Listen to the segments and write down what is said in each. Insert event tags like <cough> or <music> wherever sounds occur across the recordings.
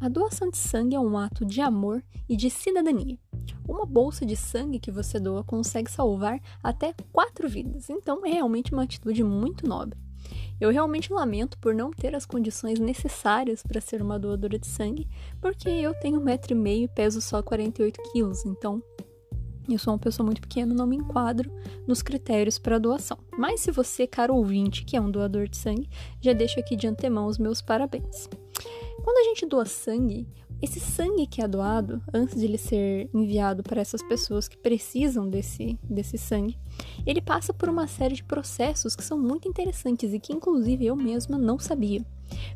A doação de sangue é um ato de amor e de cidadania. Uma bolsa de sangue que você doa consegue salvar até quatro vidas, então é realmente uma atitude muito nobre. Eu realmente lamento por não ter as condições necessárias para ser uma doadora de sangue, porque eu tenho um metro e meio e peso só 48 quilos, então eu sou uma pessoa muito pequena, não me enquadro nos critérios para doação. Mas se você, caro ouvinte, que é um doador de sangue, já deixo aqui de antemão os meus parabéns. Quando a gente doa sangue, esse sangue que é doado, antes de ele ser enviado para essas pessoas que precisam desse, desse sangue, ele passa por uma série de processos que são muito interessantes e que, inclusive, eu mesma não sabia.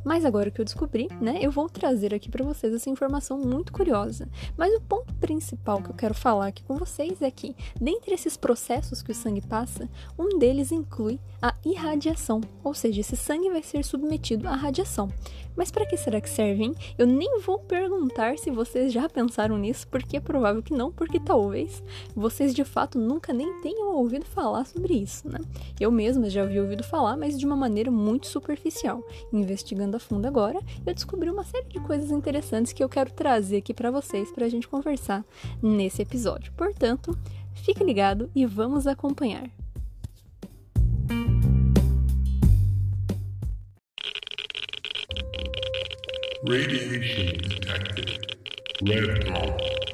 Mas agora que eu descobri, né, eu vou trazer aqui para vocês essa informação muito curiosa. Mas o ponto principal que eu quero falar aqui com vocês é que, dentre esses processos que o sangue passa, um deles inclui a irradiação, ou seja, esse sangue vai ser submetido à radiação. Mas para que será que serve, hein? Eu nem vou perguntar se vocês já pensaram nisso, porque é provável que não, porque talvez vocês de fato nunca nem tenham ouvido falar sobre isso, né? Eu mesma já havia ouvido falar, mas de uma maneira muito superficial. Investigando a fundo agora, eu descobri uma série de coisas interessantes que eu quero trazer aqui para vocês para a gente conversar nesse episódio. Portanto, fique ligado e vamos acompanhar. Radiation detected. Red.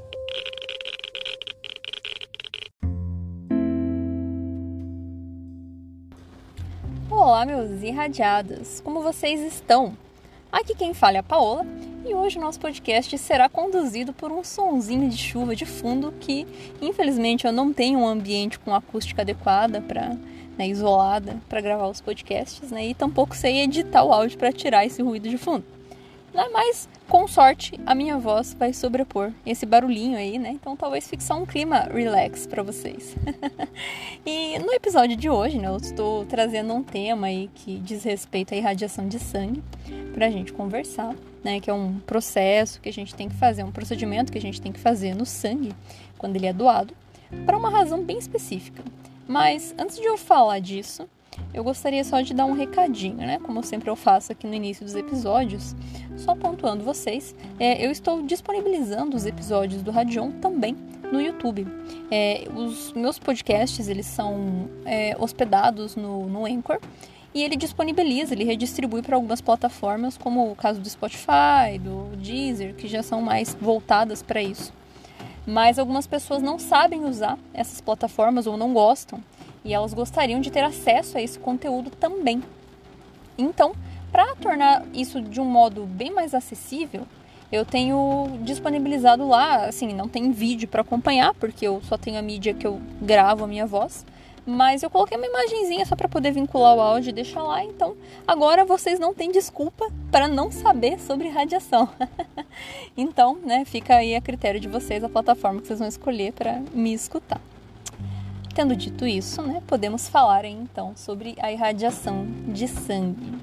Olá, meus irradiados! Como vocês estão? Aqui quem fala é a Paola e hoje o nosso podcast será conduzido por um sonzinho de chuva de fundo que, infelizmente, eu não tenho um ambiente com acústica adequada para né, isolada para gravar os podcasts, né? E tampouco sei editar o áudio para tirar esse ruído de fundo. Né? Mas, com sorte, a minha voz vai sobrepor esse barulhinho aí, né? Então talvez fique só um clima relax para vocês. <laughs> e no episódio de hoje, né, eu estou trazendo um tema aí que diz respeito à irradiação de sangue pra gente conversar, né? Que é um processo que a gente tem que fazer, um procedimento que a gente tem que fazer no sangue quando ele é doado, para uma razão bem específica. Mas antes de eu falar disso, eu gostaria só de dar um recadinho, né? Como sempre eu faço aqui no início dos episódios, só pontuando vocês, é, eu estou disponibilizando os episódios do Radion também no YouTube. É, os meus podcasts eles são é, hospedados no, no Anchor e ele disponibiliza, ele redistribui para algumas plataformas, como o caso do Spotify, do Deezer, que já são mais voltadas para isso. Mas algumas pessoas não sabem usar essas plataformas ou não gostam e elas gostariam de ter acesso a esse conteúdo também. Então, para tornar isso de um modo bem mais acessível, eu tenho disponibilizado lá, assim, não tem vídeo para acompanhar, porque eu só tenho a mídia que eu gravo a minha voz, mas eu coloquei uma imagenzinha só para poder vincular o áudio e deixar lá, então agora vocês não têm desculpa para não saber sobre radiação. <laughs> então, né, fica aí a critério de vocês a plataforma que vocês vão escolher para me escutar. Tendo dito isso, né, podemos falar então sobre a irradiação de sangue.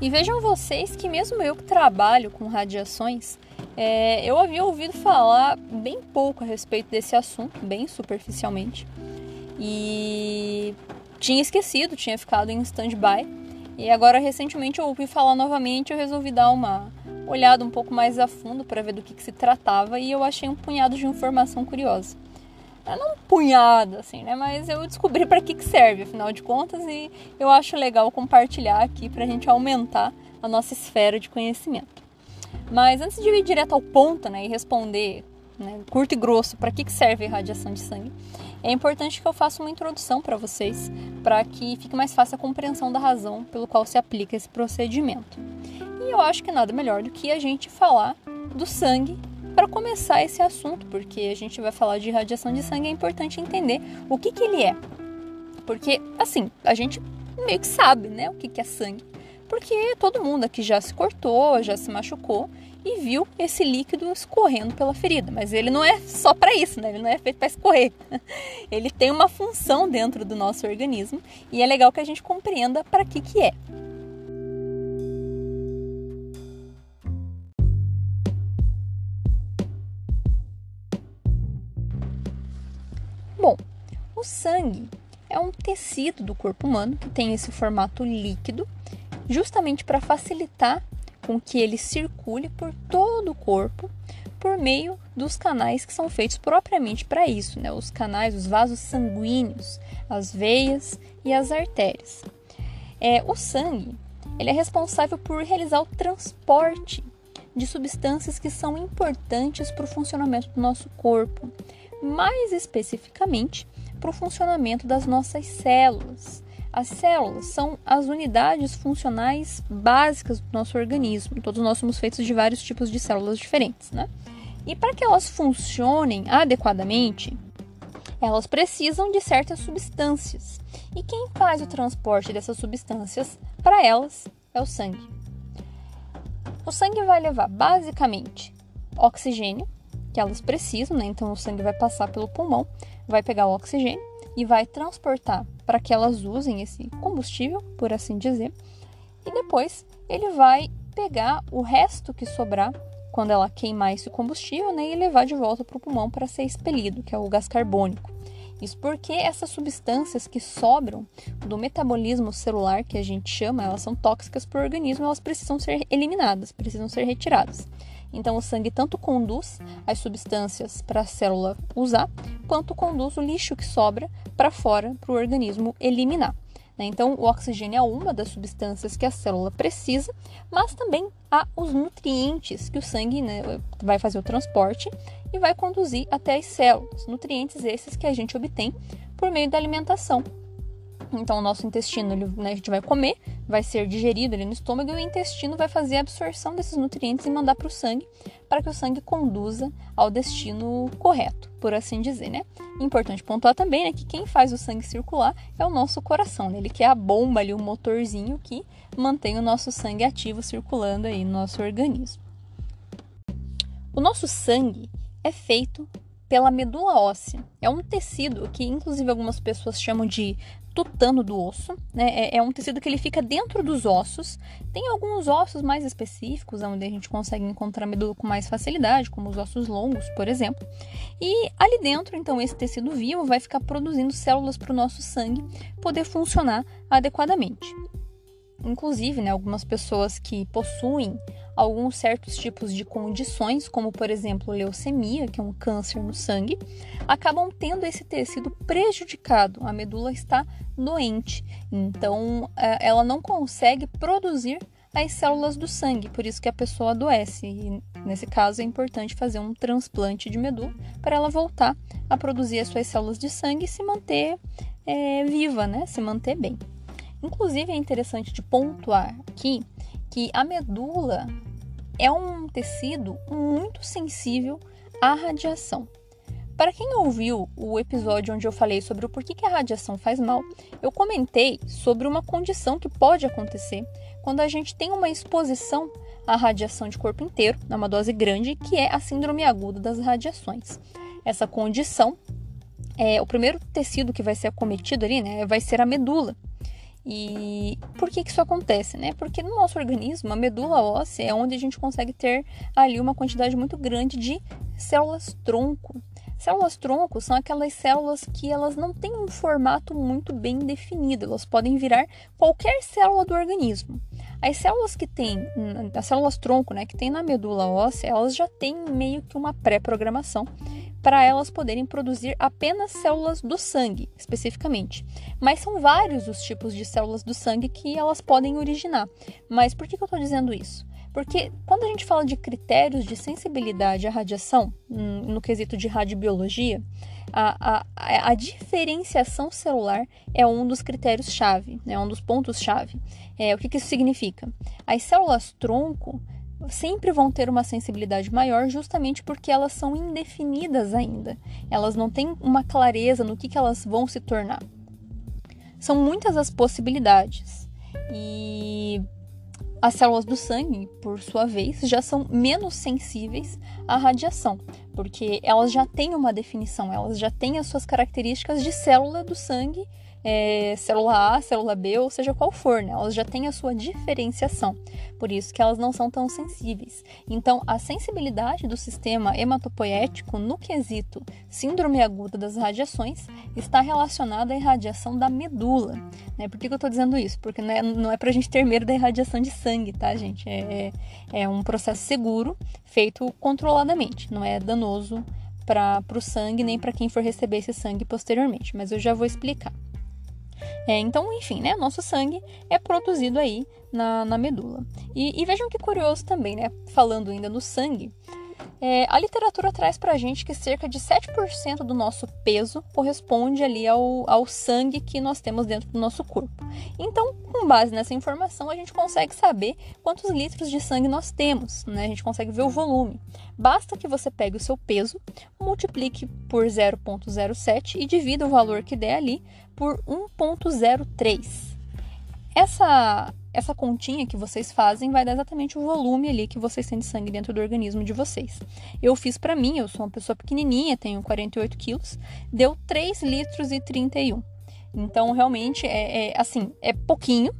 E vejam vocês que mesmo eu que trabalho com radiações, é, eu havia ouvido falar bem pouco a respeito desse assunto, bem superficialmente. E tinha esquecido, tinha ficado em stand-by. E agora recentemente eu ouvi falar novamente, eu resolvi dar uma olhada um pouco mais a fundo para ver do que, que se tratava e eu achei um punhado de informação curiosa. É não punhado, assim, né? Mas eu descobri para que, que serve, afinal de contas, e eu acho legal compartilhar aqui para a gente aumentar a nossa esfera de conhecimento. Mas antes de ir direto ao ponto, né, e responder né, curto e grosso para que, que serve a radiação de sangue, é importante que eu faça uma introdução para vocês, para que fique mais fácil a compreensão da razão pelo qual se aplica esse procedimento. E eu acho que nada melhor do que a gente falar do sangue para começar esse assunto, porque a gente vai falar de radiação de sangue, é importante entender o que, que ele é. Porque, assim, a gente meio que sabe, né, o que, que é sangue. Porque todo mundo aqui já se cortou, já se machucou e viu esse líquido escorrendo pela ferida. Mas ele não é só para isso, né? Ele não é feito para escorrer. <laughs> Ele tem uma função dentro do nosso organismo e é legal que a gente compreenda para que, que é. O sangue é um tecido do corpo humano que tem esse formato líquido, justamente para facilitar com que ele circule por todo o corpo por meio dos canais que são feitos propriamente para isso, né? Os canais, os vasos sanguíneos, as veias e as artérias. É, o sangue ele é responsável por realizar o transporte de substâncias que são importantes para o funcionamento do nosso corpo, mais especificamente para o funcionamento das nossas células. As células são as unidades funcionais básicas do nosso organismo. Todos nós somos feitos de vários tipos de células diferentes, né? E para que elas funcionem adequadamente, elas precisam de certas substâncias. E quem faz o transporte dessas substâncias para elas é o sangue. O sangue vai levar basicamente oxigênio, que elas precisam, né? Então o sangue vai passar pelo pulmão, vai pegar o oxigênio e vai transportar para que elas usem esse combustível, por assim dizer. E depois ele vai pegar o resto que sobrar quando ela queimar esse combustível né, e levar de volta para o pulmão para ser expelido, que é o gás carbônico. Isso porque essas substâncias que sobram do metabolismo celular, que a gente chama, elas são tóxicas para o organismo, elas precisam ser eliminadas, precisam ser retiradas. Então, o sangue tanto conduz as substâncias para a célula usar, quanto conduz o lixo que sobra para fora para o organismo eliminar. Né? Então, o oxigênio é uma das substâncias que a célula precisa, mas também há os nutrientes que o sangue né, vai fazer o transporte e vai conduzir até as células. Nutrientes esses que a gente obtém por meio da alimentação. Então, o nosso intestino, ele, né, a gente vai comer, vai ser digerido ali no estômago e o intestino vai fazer a absorção desses nutrientes e mandar para o sangue, para que o sangue conduza ao destino correto, por assim dizer, né? Importante pontuar também né, que quem faz o sangue circular é o nosso coração, né? ele que é a bomba ali, o motorzinho que mantém o nosso sangue ativo circulando aí no nosso organismo. O nosso sangue é feito pela medula óssea. É um tecido que, inclusive, algumas pessoas chamam de tutano do osso. Né? É, é, um tecido que ele fica dentro dos ossos. Tem alguns ossos mais específicos, onde a gente consegue encontrar medula com mais facilidade, como os ossos longos, por exemplo. E ali dentro, então, esse tecido vivo vai ficar produzindo células para o nosso sangue poder funcionar adequadamente. Inclusive, né, algumas pessoas que possuem alguns certos tipos de condições, como por exemplo leucemia, que é um câncer no sangue, acabam tendo esse tecido prejudicado. A medula está doente, então é, ela não consegue produzir as células do sangue, por isso que a pessoa adoece. E nesse caso é importante fazer um transplante de medula para ela voltar a produzir as suas células de sangue e se manter é, viva, né? Se manter bem. Inclusive é interessante de pontuar aqui que a medula é um tecido muito sensível à radiação. Para quem ouviu o episódio onde eu falei sobre o porquê que a radiação faz mal, eu comentei sobre uma condição que pode acontecer quando a gente tem uma exposição à radiação de corpo inteiro, numa dose grande, que é a síndrome aguda das radiações. Essa condição, é, o primeiro tecido que vai ser acometido ali, né, vai ser a medula. E por que, que isso acontece, né? Porque no nosso organismo, a medula óssea é onde a gente consegue ter ali uma quantidade muito grande de células tronco. Células tronco são aquelas células que elas não têm um formato muito bem definido, elas podem virar qualquer célula do organismo. As células que tem, as células tronco, né, que tem na medula óssea, elas já têm meio que uma pré-programação para elas poderem produzir apenas células do sangue, especificamente. Mas são vários os tipos de células do sangue que elas podem originar. Mas por que, que eu estou dizendo isso? Porque quando a gente fala de critérios de sensibilidade à radiação, hum, no quesito de radiobiologia, a, a, a diferenciação celular é um dos critérios-chave, é um dos pontos-chave. É, o que, que isso significa? As células tronco sempre vão ter uma sensibilidade maior justamente porque elas são indefinidas ainda. Elas não têm uma clareza no que, que elas vão se tornar. São muitas as possibilidades. E as células do sangue, por sua vez, já são menos sensíveis à radiação, porque elas já têm uma definição, elas já têm as suas características de célula do sangue é, célula A, célula B, ou seja qual for, né? Elas já têm a sua diferenciação. Por isso que elas não são tão sensíveis. Então, a sensibilidade do sistema hematopoético no quesito síndrome aguda das radiações está relacionada à irradiação da medula. Né? Por que, que eu estou dizendo isso? Porque não é, não é para a gente ter medo da irradiação de sangue, tá, gente? É, é, é um processo seguro, feito controladamente, não é danoso para o sangue nem para quem for receber esse sangue posteriormente, mas eu já vou explicar. É, então, enfim, né? Nosso sangue é produzido aí na, na medula. E, e vejam que curioso também, né? Falando ainda no sangue, é, a literatura traz para a gente que cerca de 7% do nosso peso corresponde ali ao, ao sangue que nós temos dentro do nosso corpo. Então, com base nessa informação, a gente consegue saber quantos litros de sangue nós temos, né? A gente consegue ver o volume. Basta que você pegue o seu peso, multiplique por 0,07 e divida o valor que der ali por 1,03. Essa essa continha que vocês fazem vai dar exatamente o volume ali que vocês têm de sangue dentro do organismo de vocês. Eu fiz para mim, eu sou uma pessoa pequenininha, tenho 48 quilos, deu 3 litros e 31. Então, realmente, é, é assim, é pouquinho,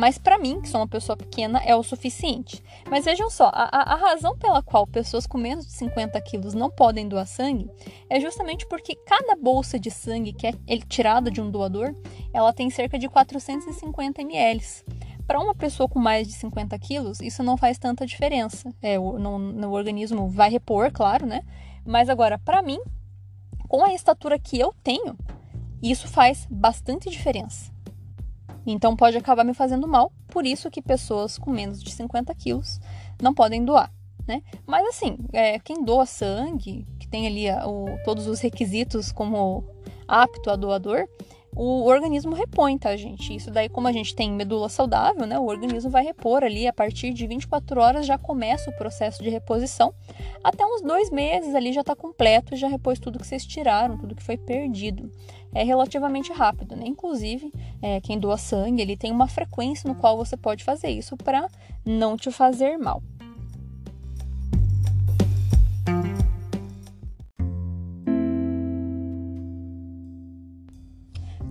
mas para mim, que sou uma pessoa pequena, é o suficiente. Mas vejam só, a, a, razão pela qual pessoas com menos de 50 quilos não podem doar sangue é justamente porque cada bolsa de sangue que é tirada de um doador, ela tem cerca de 450 ml para uma pessoa com mais de 50 quilos, isso não faz tanta diferença. É, o, no, no organismo vai repor, claro, né? Mas agora, para mim, com a estatura que eu tenho, isso faz bastante diferença. Então pode acabar me fazendo mal, por isso que pessoas com menos de 50 quilos não podem doar, né? Mas assim, é, quem doa sangue, que tem ali o, todos os requisitos como apto a doador, o organismo repõe, tá, gente? Isso daí, como a gente tem medula saudável, né? O organismo vai repor ali, a partir de 24 horas já começa o processo de reposição. Até uns dois meses ali já tá completo, já repôs tudo que vocês tiraram, tudo que foi perdido. É relativamente rápido, né? Inclusive, é, quem doa sangue, ele tem uma frequência no qual você pode fazer isso para não te fazer mal.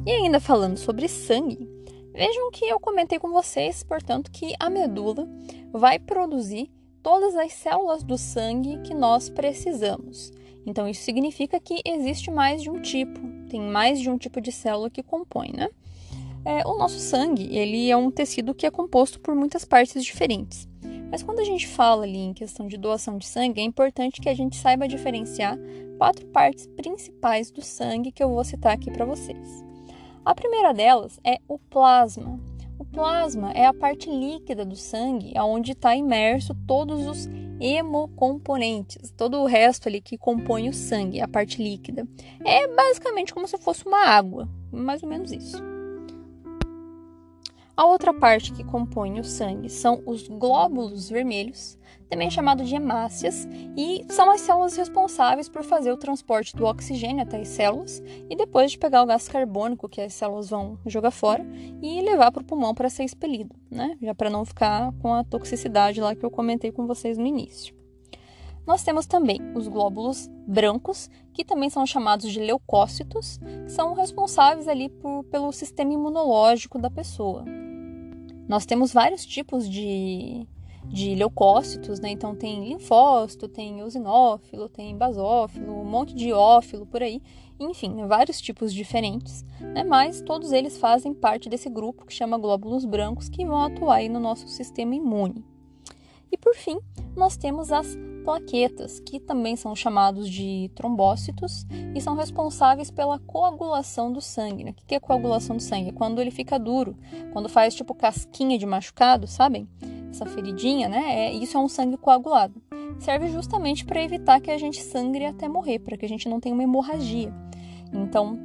E ainda falando sobre sangue, vejam que eu comentei com vocês, portanto, que a medula vai produzir todas as células do sangue que nós precisamos. Então, isso significa que existe mais de um tipo, tem mais de um tipo de célula que compõe, né? É, o nosso sangue, ele é um tecido que é composto por muitas partes diferentes. Mas quando a gente fala ali em questão de doação de sangue, é importante que a gente saiba diferenciar quatro partes principais do sangue que eu vou citar aqui para vocês. A primeira delas é o plasma. O plasma é a parte líquida do sangue, onde está imerso todos os hemocomponentes, todo o resto ali que compõe o sangue, a parte líquida. É basicamente como se fosse uma água, mais ou menos isso. A outra parte que compõe o sangue são os glóbulos vermelhos, também chamado de hemácias, e são as células responsáveis por fazer o transporte do oxigênio até as células e depois de pegar o gás carbônico que as células vão jogar fora e levar para o pulmão para ser expelido, né? Já para não ficar com a toxicidade lá que eu comentei com vocês no início. Nós temos também os glóbulos brancos, que também são chamados de leucócitos, que são responsáveis ali por, pelo sistema imunológico da pessoa. Nós temos vários tipos de, de leucócitos, né? Então tem linfócito, tem eosinófilo, tem basófilo, um monte de ófilo por aí. Enfim, vários tipos diferentes, né? Mas todos eles fazem parte desse grupo que chama glóbulos brancos que vão atuar aí no nosso sistema imune. E por fim, nós temos as plaquetas, que também são chamados de trombócitos e são responsáveis pela coagulação do sangue. Né? O que é coagulação do sangue? É quando ele fica duro, quando faz tipo casquinha de machucado, sabem? Essa feridinha, né? É, isso é um sangue coagulado. Serve justamente para evitar que a gente sangre até morrer, para que a gente não tenha uma hemorragia. Então,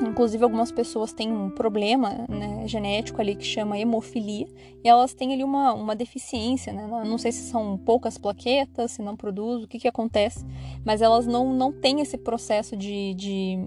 Inclusive, algumas pessoas têm um problema né, genético ali que chama hemofilia e elas têm ali uma, uma deficiência, né? Não sei se são poucas plaquetas, se não produz, o que, que acontece, mas elas não, não têm esse processo de, de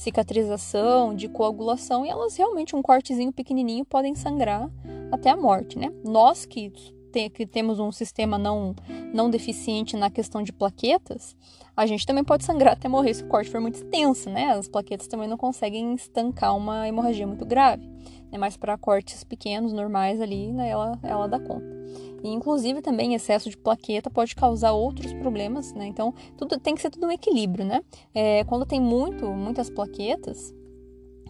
cicatrização, de coagulação e elas realmente, um cortezinho pequenininho, podem sangrar até a morte, né? Nós que que temos um sistema não, não deficiente na questão de plaquetas, a gente também pode sangrar até morrer se o corte for muito extenso, né? As plaquetas também não conseguem estancar uma hemorragia muito grave. Né? Mas para cortes pequenos, normais ali, né, ela, ela dá conta. E, inclusive, também excesso de plaqueta pode causar outros problemas, né? Então, tudo tem que ser tudo um equilíbrio, né? É, quando tem muito, muitas plaquetas,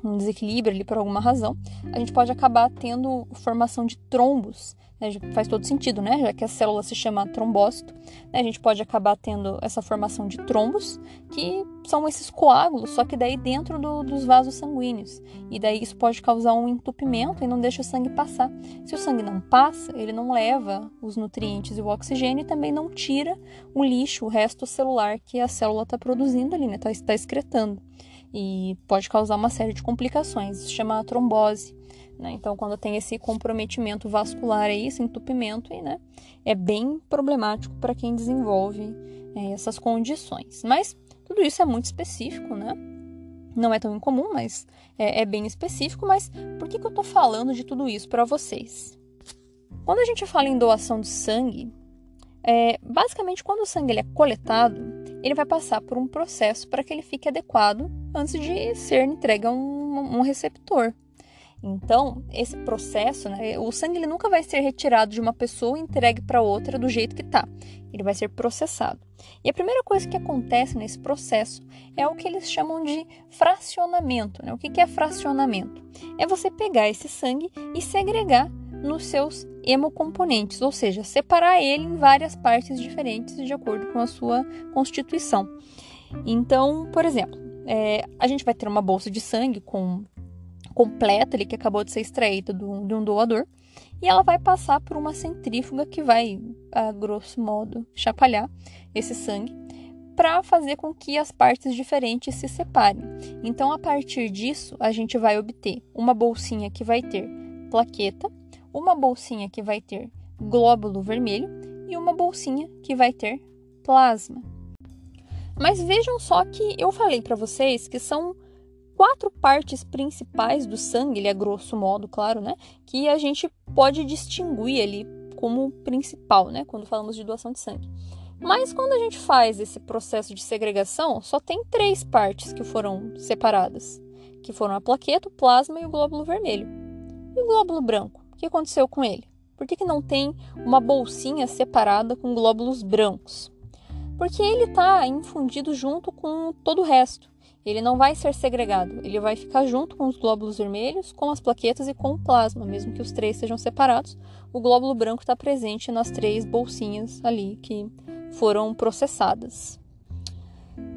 um desequilíbrio ali por alguma razão, a gente pode acabar tendo formação de trombos. Né? Faz todo sentido, né? Já que a célula se chama trombócito, né? a gente pode acabar tendo essa formação de trombos, que são esses coágulos, só que daí dentro do, dos vasos sanguíneos. E daí isso pode causar um entupimento e não deixa o sangue passar. Se o sangue não passa, ele não leva os nutrientes e o oxigênio e também não tira o lixo, o resto celular que a célula está produzindo ali, né? Está tá excretando e pode causar uma série de complicações. Isso chama trombose. Né? Então, quando tem esse comprometimento vascular aí, esse entupimento, aí, né? é bem problemático para quem desenvolve é, essas condições. Mas tudo isso é muito específico, né? Não é tão incomum, mas é, é bem específico. Mas por que, que eu estou falando de tudo isso para vocês? Quando a gente fala em doação de sangue, é, basicamente, quando o sangue ele é coletado, ele vai passar por um processo para que ele fique adequado antes de ser entregue a um, um receptor. Então, esse processo, né, o sangue ele nunca vai ser retirado de uma pessoa e entregue para outra do jeito que está. Ele vai ser processado. E a primeira coisa que acontece nesse processo é o que eles chamam de fracionamento. Né? O que é fracionamento? É você pegar esse sangue e segregar nos seus hemocomponentes, ou seja, separar ele em várias partes diferentes de acordo com a sua constituição. Então, por exemplo, é, a gente vai ter uma bolsa de sangue com completa ali que acabou de ser extraída do, de um doador e ela vai passar por uma centrífuga que vai, a grosso modo, chapalhar esse sangue para fazer com que as partes diferentes se separem. Então, a partir disso, a gente vai obter uma bolsinha que vai ter plaqueta, uma bolsinha que vai ter glóbulo vermelho e uma bolsinha que vai ter plasma. Mas vejam só que eu falei para vocês que são quatro partes principais do sangue, ele é grosso modo, claro, né? Que a gente pode distinguir ali como principal, né? Quando falamos de doação de sangue. Mas quando a gente faz esse processo de segregação, só tem três partes que foram separadas, que foram a plaqueta, o plasma e o glóbulo vermelho. E o glóbulo branco? que aconteceu com ele? Por que, que não tem uma bolsinha separada com glóbulos brancos? Porque ele está infundido junto com todo o resto. Ele não vai ser segregado, ele vai ficar junto com os glóbulos vermelhos, com as plaquetas e com o plasma, mesmo que os três sejam separados. O glóbulo branco está presente nas três bolsinhas ali que foram processadas.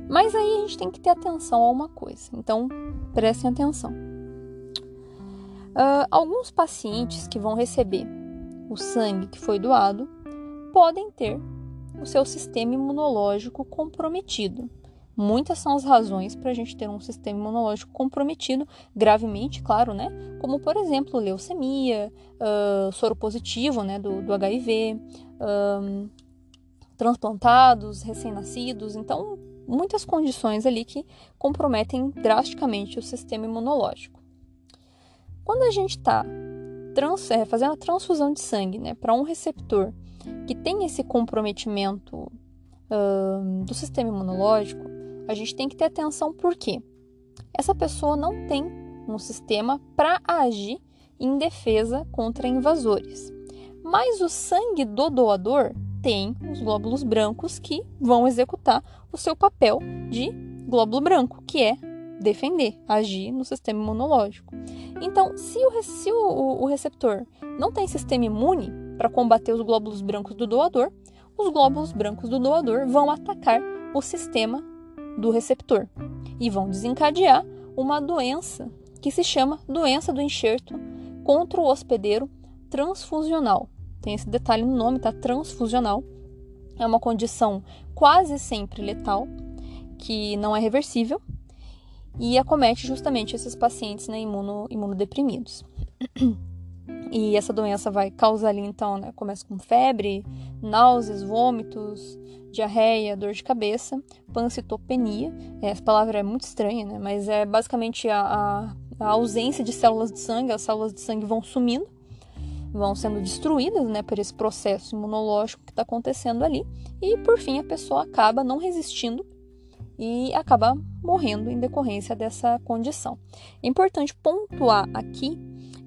Mas aí a gente tem que ter atenção a uma coisa, então prestem atenção. Uh, alguns pacientes que vão receber o sangue que foi doado podem ter o seu sistema imunológico comprometido. Muitas são as razões para a gente ter um sistema imunológico comprometido gravemente, claro, né? Como, por exemplo, leucemia, uh, soro positivo né, do, do HIV, um, transplantados, recém-nascidos. Então, muitas condições ali que comprometem drasticamente o sistema imunológico. Quando a gente está é, fazendo a transfusão de sangue né, para um receptor que tem esse comprometimento do sistema imunológico, a gente tem que ter atenção porque essa pessoa não tem um sistema para agir em defesa contra invasores. Mas o sangue do doador tem os glóbulos brancos que vão executar o seu papel de glóbulo branco, que é defender, agir no sistema imunológico. Então, se o, se o, o receptor não tem sistema imune para combater os glóbulos brancos do doador, os glóbulos brancos do doador vão atacar o sistema do receptor e vão desencadear uma doença que se chama doença do enxerto contra o hospedeiro transfusional. Tem esse detalhe no nome, tá? Transfusional. É uma condição quase sempre letal, que não é reversível e acomete justamente esses pacientes né, imuno, imunodeprimidos. E essa doença vai causar ali, então, né, começa com febre, náuseas, vômitos, diarreia, dor de cabeça, pancitopenia. É, essa palavra é muito estranha, né, mas é basicamente a, a, a, ausência de células de sangue, as células de sangue vão sumindo. vão sendo destruídas né, por esse processo imunológico que está acontecendo ali, e por fim a pessoa acaba não resistindo e acaba morrendo em decorrência dessa condição. É importante pontuar aqui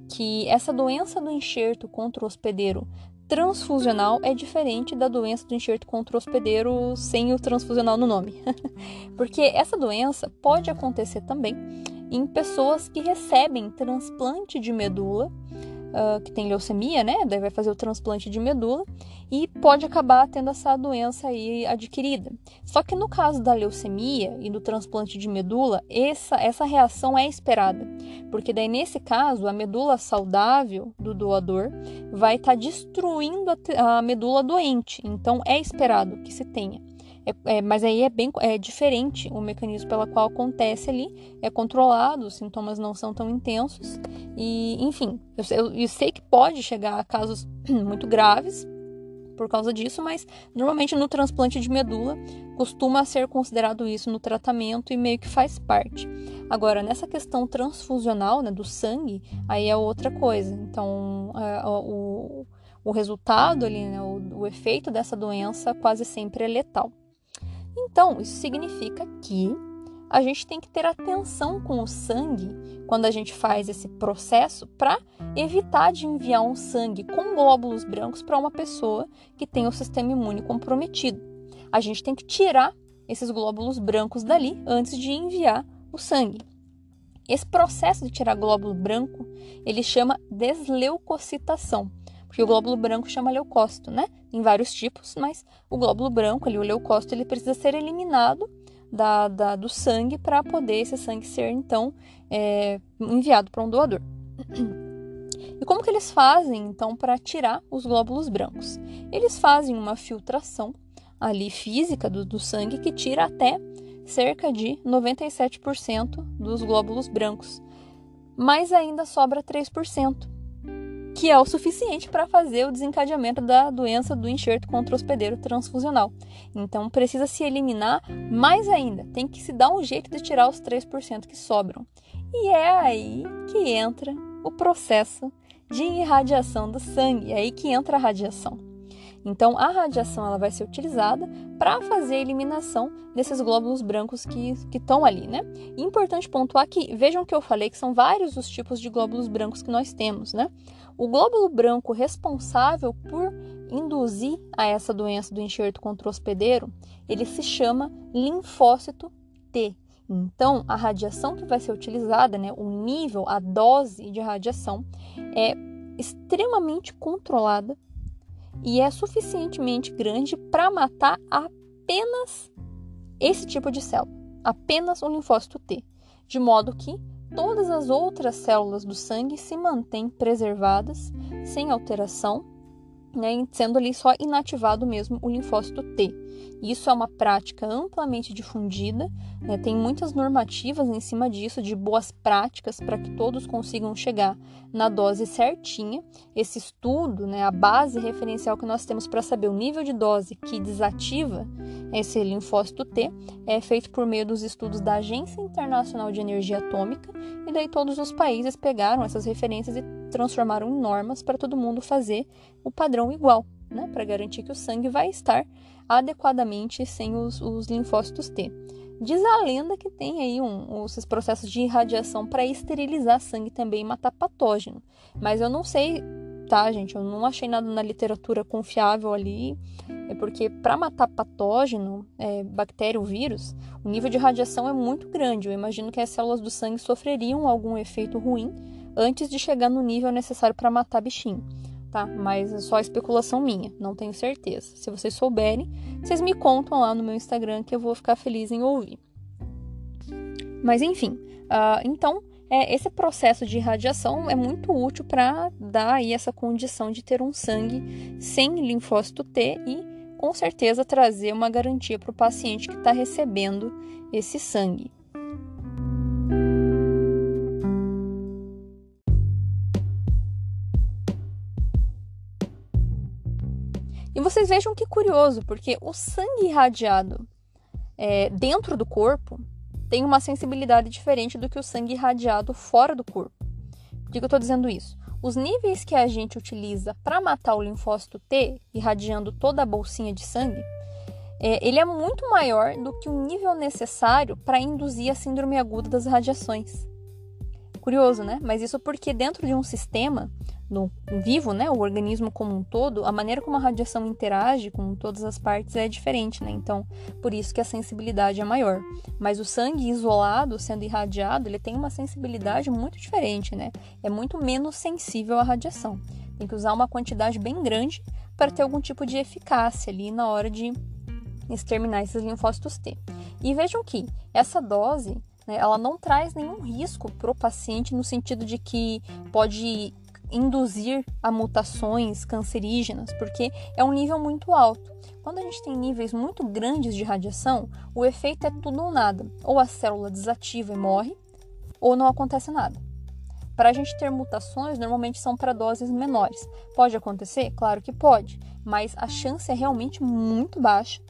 que essa doença do enxerto contra o hospedeiro transfusional é diferente da doença do enxerto contra o hospedeiro sem o transfusional no nome. <laughs> Porque essa doença pode acontecer também em pessoas que recebem transplante de medula uh, que tem leucemia, né? Daí vai fazer o transplante de medula e pode acabar tendo essa doença aí adquirida. Só que no caso da leucemia e do transplante de medula, essa, essa reação é esperada, porque daí nesse caso a medula saudável do doador vai estar tá destruindo a, a medula doente. Então é esperado que se tenha. É, é, mas aí é bem é diferente o mecanismo pela qual acontece ali, é controlado, os sintomas não são tão intensos e, enfim, eu, eu, eu sei que pode chegar a casos <clears throat> muito graves por causa disso, mas normalmente no transplante de medula costuma ser considerado isso no tratamento e meio que faz parte. Agora, nessa questão transfusional, né, do sangue, aí é outra coisa. Então, o, o resultado ali, né, o, o efeito dessa doença quase sempre é letal. Então, isso significa que a gente tem que ter atenção com o sangue quando a gente faz esse processo para evitar de enviar um sangue com glóbulos brancos para uma pessoa que tem o sistema imune comprometido. A gente tem que tirar esses glóbulos brancos dali antes de enviar o sangue. Esse processo de tirar glóbulo branco, ele chama desleucocitação porque o glóbulo branco chama leucócito, né? Em vários tipos, mas o glóbulo branco, ali, o leucócito, ele precisa ser eliminado da, da do sangue para poder esse sangue ser, então, é, enviado para um doador. E como que eles fazem, então, para tirar os glóbulos brancos? Eles fazem uma filtração ali física do, do sangue que tira até cerca de 97% dos glóbulos brancos, mas ainda sobra 3% que é o suficiente para fazer o desencadeamento da doença do enxerto contra o hospedeiro transfusional. Então precisa se eliminar mais ainda, tem que se dar um jeito de tirar os 3% que sobram. E é aí que entra o processo de irradiação do sangue, é aí que entra a radiação. Então, a radiação ela vai ser utilizada para fazer a eliminação desses glóbulos brancos que estão ali, né? Importante pontuar que, vejam que eu falei que são vários os tipos de glóbulos brancos que nós temos, né? O glóbulo branco responsável por induzir a essa doença do enxerto contra o hospedeiro, ele se chama linfócito T. Então, a radiação que vai ser utilizada, né, o nível, a dose de radiação é extremamente controlada e é suficientemente grande para matar apenas esse tipo de célula, apenas o linfócito T, de modo que todas as outras células do sangue se mantêm preservadas, sem alteração, né, sendo ali só inativado mesmo o linfócito T. Isso é uma prática amplamente difundida, né, tem muitas normativas em cima disso, de boas práticas para que todos consigam chegar na dose certinha. Esse estudo, né, a base referencial que nós temos para saber o nível de dose que desativa esse linfócito T, é feito por meio dos estudos da Agência Internacional de Energia Atômica, e daí todos os países pegaram essas referências e transformaram em normas para todo mundo fazer o padrão igual, né, para garantir que o sangue vai estar adequadamente sem os, os linfócitos T. Diz a lenda que tem aí um, esses processos de irradiação para esterilizar sangue também e matar patógeno. Mas eu não sei, tá, gente? Eu não achei nada na literatura confiável ali. É porque para matar patógeno, é, bactéria ou vírus, o nível de radiação é muito grande. Eu imagino que as células do sangue sofreriam algum efeito ruim antes de chegar no nível necessário para matar bichinho tá? Mas é só especulação minha, não tenho certeza. Se vocês souberem, vocês me contam lá no meu Instagram que eu vou ficar feliz em ouvir. Mas enfim, uh, então é, esse processo de irradiação é muito útil para dar aí essa condição de ter um sangue sem linfócito T e com certeza trazer uma garantia para o paciente que está recebendo esse sangue. Vocês vejam que curioso, porque o sangue irradiado é, dentro do corpo tem uma sensibilidade diferente do que o sangue irradiado fora do corpo. Por que, eu estou dizendo isso? os níveis que a gente utiliza para matar o linfócito T, irradiando toda a bolsinha de sangue, é, ele é muito maior do que o nível necessário para induzir a síndrome aguda das radiações. Curioso, né? Mas isso porque dentro de um sistema no vivo, né, o organismo como um todo, a maneira como a radiação interage com todas as partes é diferente, né? Então, por isso que a sensibilidade é maior. Mas o sangue isolado, sendo irradiado, ele tem uma sensibilidade muito diferente, né? É muito menos sensível à radiação. Tem que usar uma quantidade bem grande para ter algum tipo de eficácia ali na hora de exterminar esses linfócitos T. E vejam que essa dose né, ela não traz nenhum risco para o paciente no sentido de que pode induzir a mutações cancerígenas, porque é um nível muito alto. Quando a gente tem níveis muito grandes de radiação, o efeito é tudo ou nada. Ou a célula desativa e morre, ou não acontece nada. Para a gente ter mutações, normalmente são para doses menores. Pode acontecer? Claro que pode, mas a chance é realmente muito baixa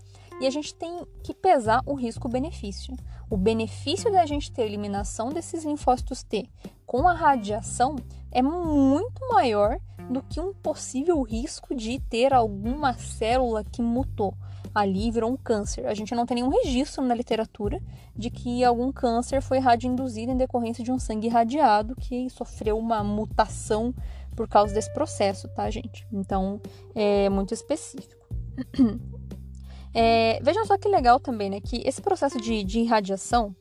e a gente tem que pesar o risco-benefício. O benefício da gente ter eliminação desses linfócitos T com a radiação é muito maior do que um possível risco de ter alguma célula que mutou ali virou um câncer. A gente não tem nenhum registro na literatura de que algum câncer foi radioinduzido em decorrência de um sangue irradiado que sofreu uma mutação por causa desse processo, tá, gente? Então, é muito específico. <clears throat> É, vejam só que legal também, né? Que esse processo de, de irradiação,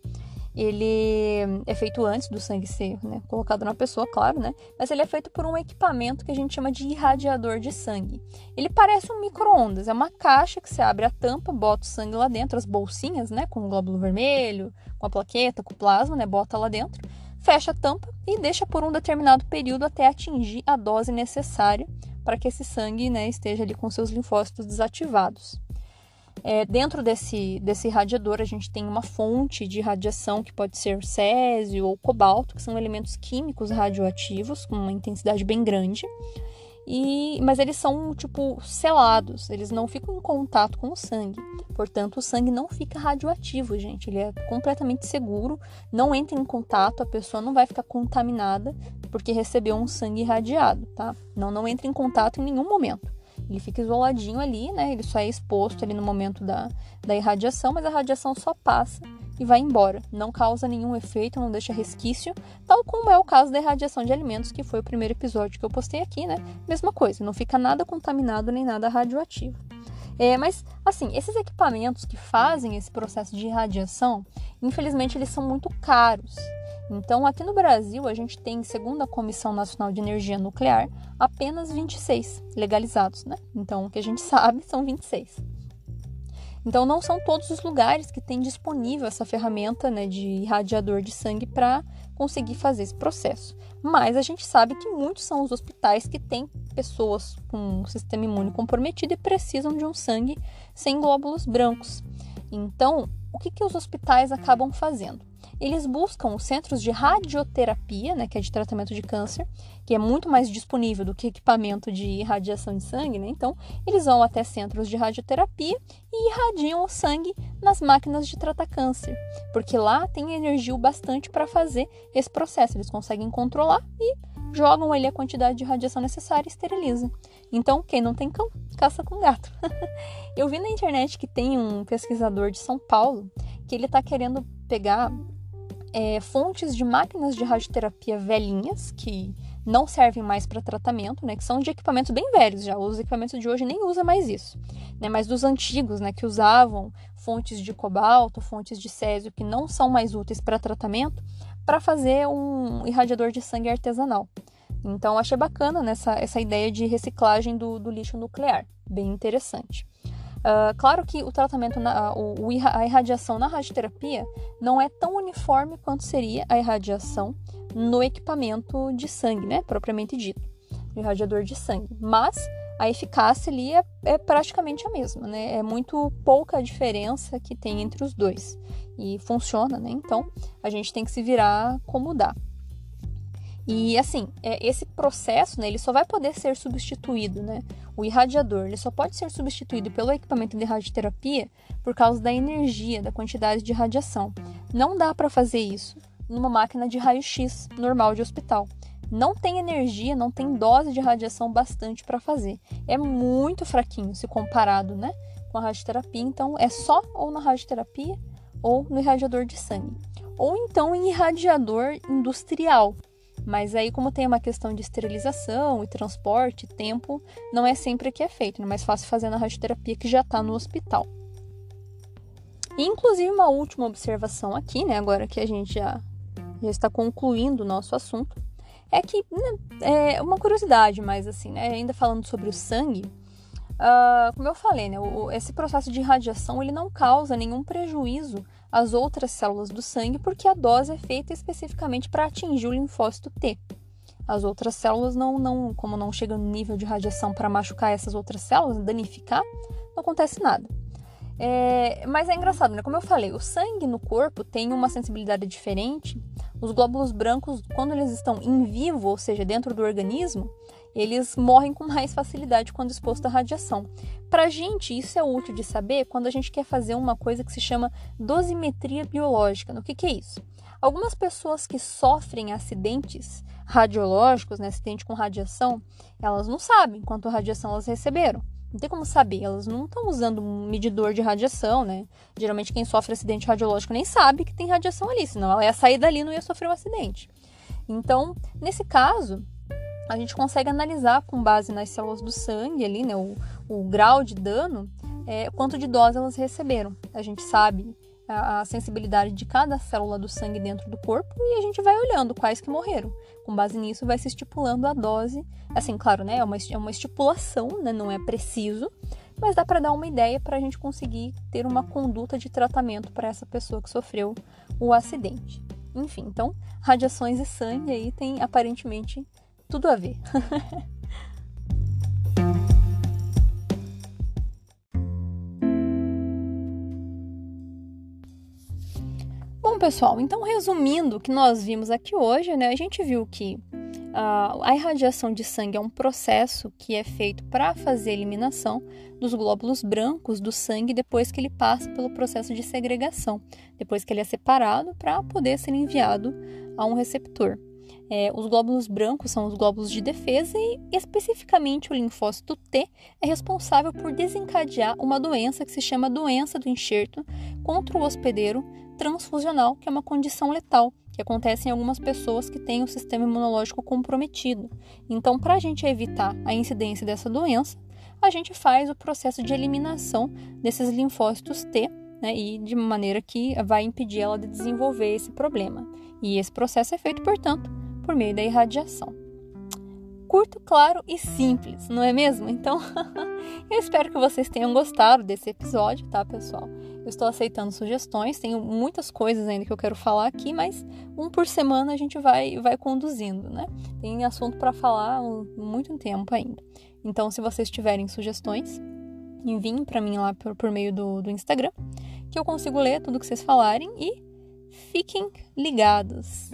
ele é feito antes do sangue ser né, colocado na pessoa, claro, né? Mas ele é feito por um equipamento que a gente chama de irradiador de sangue. Ele parece um micro-ondas, é uma caixa que você abre a tampa, bota o sangue lá dentro, as bolsinhas, né? Com o glóbulo vermelho, com a plaqueta, com o plasma, né? Bota lá dentro, fecha a tampa e deixa por um determinado período até atingir a dose necessária para que esse sangue né, esteja ali com seus linfócitos desativados. É, dentro desse, desse radiador, a gente tem uma fonte de radiação que pode ser césio ou cobalto, que são elementos químicos radioativos com uma intensidade bem grande. E, mas eles são tipo selados, eles não ficam em contato com o sangue. Portanto, o sangue não fica radioativo, gente. Ele é completamente seguro, não entra em contato, a pessoa não vai ficar contaminada porque recebeu um sangue irradiado, tá? Não, não entra em contato em nenhum momento. Ele fica isoladinho ali, né? Ele só é exposto ali no momento da, da irradiação, mas a radiação só passa e vai embora. Não causa nenhum efeito, não deixa resquício, tal como é o caso da irradiação de alimentos, que foi o primeiro episódio que eu postei aqui, né? Mesma coisa, não fica nada contaminado nem nada radioativo. É, mas, assim, esses equipamentos que fazem esse processo de irradiação, infelizmente, eles são muito caros. Então, aqui no Brasil, a gente tem, segundo a Comissão Nacional de Energia Nuclear, apenas 26 legalizados, né? Então, o que a gente <laughs> sabe são 26. Então, não são todos os lugares que têm disponível essa ferramenta né, de irradiador de sangue para conseguir fazer esse processo. Mas a gente sabe que muitos são os hospitais que têm pessoas com um sistema imune comprometido e precisam de um sangue sem glóbulos brancos. Então, o que, que os hospitais acabam fazendo? Eles buscam os centros de radioterapia, né, que é de tratamento de câncer, que é muito mais disponível do que equipamento de irradiação de sangue, né? Então, eles vão até centros de radioterapia e irradiam o sangue nas máquinas de tratar câncer, porque lá tem energia o bastante para fazer esse processo. Eles conseguem controlar e jogam ali a quantidade de radiação necessária e esterilizam. Então, quem não tem cão, caça com gato. <laughs> Eu vi na internet que tem um pesquisador de São Paulo que ele está querendo pegar é, fontes de máquinas de radioterapia velhinhas, que não servem mais para tratamento, né, que são de equipamentos bem velhos já. Os equipamentos de hoje nem usam mais isso, né, mas dos antigos, né, que usavam fontes de cobalto, fontes de césio que não são mais úteis para tratamento, para fazer um irradiador de sangue artesanal. Então, achei bacana nessa essa ideia de reciclagem do, do lixo nuclear, bem interessante. Uh, claro que o tratamento, na, o, a irradiação na radioterapia não é tão uniforme quanto seria a irradiação no equipamento de sangue, né, propriamente dito, o irradiador de sangue. Mas a eficácia ali é, é, praticamente a mesma, né? É muito pouca a diferença que tem entre os dois e funciona, né? Então a gente tem que se virar como dá. E assim, é, esse processo, né, ele só vai poder ser substituído, né? O irradiador, ele só pode ser substituído pelo equipamento de radioterapia por causa da energia, da quantidade de radiação. Não dá para fazer isso numa máquina de raio-x normal de hospital. não tem energia, não tem dose de radiação bastante para fazer. É muito fraquinho se comparado, né, com a radioterapia. Então, é só ou na radioterapia ou no irradiador de sangue, ou então em irradiador industrial. Mas aí, como tem uma questão de esterilização e transporte, tempo, não é sempre que é feito, é mais fácil fazer na radioterapia que já está no hospital. Inclusive, uma última observação aqui, né, agora que a gente já, já está concluindo o nosso assunto, é que né, é uma curiosidade, mas assim, né, ainda falando sobre o sangue, uh, como eu falei, né, o, esse processo de radiação ele não causa nenhum prejuízo às outras células do sangue, porque a dose é feita especificamente para atingir o linfócito T. As outras células não, não, como não chegam no nível de radiação para machucar essas outras células, danificar, não acontece nada. É, mas é engraçado, né? Como eu falei, o sangue no corpo tem uma sensibilidade diferente. Os glóbulos brancos, quando eles estão em vivo, ou seja, dentro do organismo, eles morrem com mais facilidade quando exposto à radiação. Para a gente, isso é útil de saber quando a gente quer fazer uma coisa que se chama dosimetria biológica. No que, que é isso? Algumas pessoas que sofrem acidentes radiológicos, né, acidente com radiação, elas não sabem quanto radiação elas receberam. Não tem como saber, elas não estão usando um medidor de radiação, né? Geralmente quem sofre acidente radiológico nem sabe que tem radiação ali, senão ela ia sair dali e não ia sofrer um acidente. Então, nesse caso, a gente consegue analisar com base nas células do sangue ali, né? O, o grau de dano, é, quanto de dose elas receberam. A gente sabe a, a sensibilidade de cada célula do sangue dentro do corpo e a gente vai olhando quais que morreram. Com base nisso, vai se estipulando a dose. Assim, claro, né? É uma, é uma estipulação, né? Não é preciso, mas dá para dar uma ideia para a gente conseguir ter uma conduta de tratamento para essa pessoa que sofreu o acidente. Enfim, então, radiações e sangue aí tem aparentemente tudo a ver. <laughs> Bom, pessoal, então resumindo o que nós vimos aqui hoje, né, a gente viu que uh, a irradiação de sangue é um processo que é feito para fazer a eliminação dos glóbulos brancos do sangue depois que ele passa pelo processo de segregação, depois que ele é separado para poder ser enviado a um receptor. É, os glóbulos brancos são os glóbulos de defesa e, especificamente, o linfócito T é responsável por desencadear uma doença que se chama doença do enxerto contra o hospedeiro transfusional, que é uma condição letal que acontece em algumas pessoas que têm o sistema imunológico comprometido. Então, para a gente evitar a incidência dessa doença, a gente faz o processo de eliminação desses linfócitos T, né, e de maneira que vai impedir ela de desenvolver esse problema. E esse processo é feito, portanto, por meio da irradiação. Curto, claro e simples, não é mesmo? Então, <laughs> eu espero que vocês tenham gostado desse episódio, tá, pessoal? Eu estou aceitando sugestões, tenho muitas coisas ainda que eu quero falar aqui, mas um por semana a gente vai, vai conduzindo, né? Tem assunto para falar muito tempo ainda. Então, se vocês tiverem sugestões, enviem para mim lá por, por meio do, do Instagram, que eu consigo ler tudo que vocês falarem e fiquem ligados.